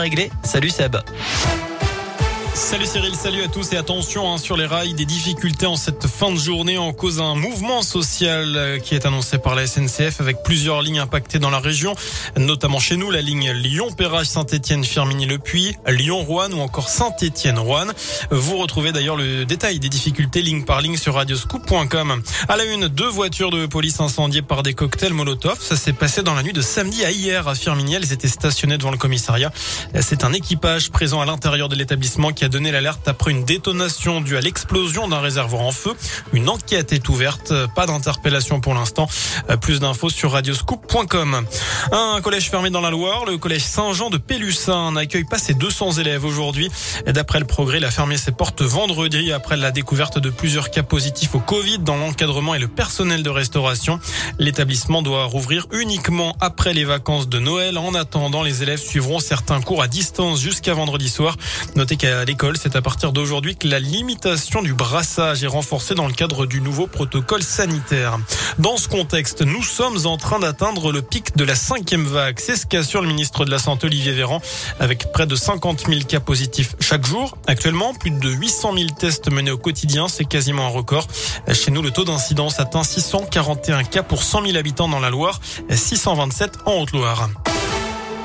réglé. Salut Seb. Salut Cyril, salut à tous et attention hein, sur les rails, des difficultés en cette fin de journée en cause d'un mouvement social euh, qui est annoncé par la SNCF avec plusieurs lignes impactées dans la région, notamment chez nous la ligne Lyon-Perrache, Saint-Étienne, Firminy-le-Puy, Lyon-Rouen ou encore Saint-Étienne-Rouen. Vous retrouvez d'ailleurs le détail des difficultés ligne par ligne sur radioscoop.com. À la une, deux voitures de police incendiées par des cocktails Molotov. Ça s'est passé dans la nuit de samedi à hier à Firminy. Elles étaient stationnées devant le commissariat. C'est un équipage présent à l'intérieur de l'établissement qui a donné l'alerte après une détonation due à l'explosion d'un réservoir en feu. Une enquête est ouverte. Pas d'interpellation pour l'instant. Plus d'infos sur radioscoop.com. Un collège fermé dans la Loire, le collège Saint-Jean de Pélussin n'accueille pas ses 200 élèves aujourd'hui. D'après le progrès, il a fermé ses portes vendredi après la découverte de plusieurs cas positifs au Covid dans l'encadrement et le personnel de restauration. L'établissement doit rouvrir uniquement après les vacances de Noël. En attendant, les élèves suivront certains cours à distance jusqu'à vendredi soir. Notez qu'à c'est à partir d'aujourd'hui que la limitation du brassage est renforcée dans le cadre du nouveau protocole sanitaire. Dans ce contexte, nous sommes en train d'atteindre le pic de la cinquième vague. C'est ce qu'assure le ministre de la Santé Olivier Véran avec près de 50 000 cas positifs chaque jour. Actuellement, plus de 800 000 tests menés au quotidien. C'est quasiment un record. Chez nous, le taux d'incidence atteint 641 cas pour 100 000 habitants dans la Loire, 627 en Haute-Loire.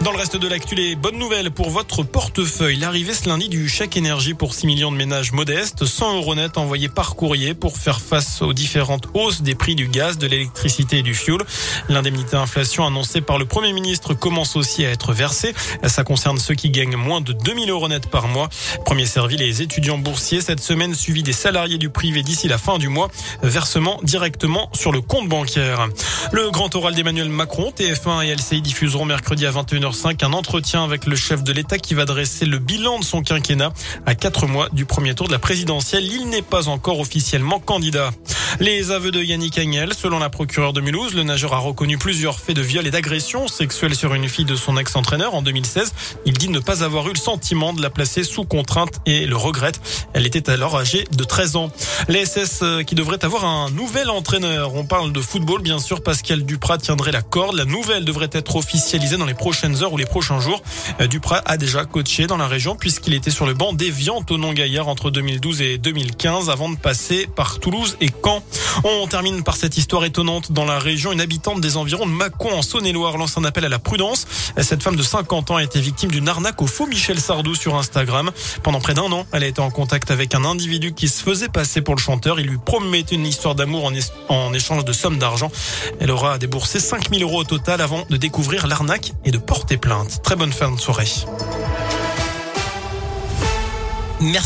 Dans le reste de l'actu, les bonnes nouvelles pour votre portefeuille. L'arrivée ce lundi du chèque énergie pour 6 millions de ménages modestes, 100 euros net envoyés par courrier pour faire face aux différentes hausses des prix du gaz, de l'électricité et du fioul. L'indemnité inflation annoncée par le Premier ministre commence aussi à être versée. Ça concerne ceux qui gagnent moins de 2000 euros net par mois. Premier servi les étudiants boursiers cette semaine, suivi des salariés du privé d'ici la fin du mois. Versement directement sur le compte bancaire. Le grand oral d'Emmanuel Macron, TF1 et LCI diffuseront mercredi à 21h un entretien avec le chef de l'État qui va dresser le bilan de son quinquennat à quatre mois du premier tour de la présidentielle. Il n'est pas encore officiellement candidat. Les aveux de Yannick Agnel, selon la procureure de Mulhouse, le nageur a reconnu plusieurs faits de viol et d'agression sexuelle sur une fille de son ex-entraîneur en 2016. Il dit ne pas avoir eu le sentiment de la placer sous contrainte et le regrette. Elle était alors âgée de 13 ans. Les SS euh, qui devraient avoir un nouvel entraîneur. On parle de football, bien sûr. Pascal Duprat tiendrait la corde. La nouvelle devrait être officialisée dans les prochaines heures ou les prochains jours. Euh, Duprat a déjà coaché dans la région puisqu'il était sur le banc d'Evian au non-gaillard entre 2012 et 2015 avant de passer par Toulouse et Caen. On termine par cette histoire étonnante dans la région. Une habitante des environs de Mâcon en Saône-et-Loire lance un appel à la prudence. Cette femme de 50 ans a été victime d'une arnaque au faux Michel Sardou sur Instagram. Pendant près d'un an, elle a été en contact avec un individu qui se faisait passer pour le chanteur. Il lui promettait une histoire d'amour en, échange de sommes d'argent. Elle aura déboursé 5000 euros au total avant de découvrir l'arnaque et de porter plainte. Très bonne fin de soirée. Merci.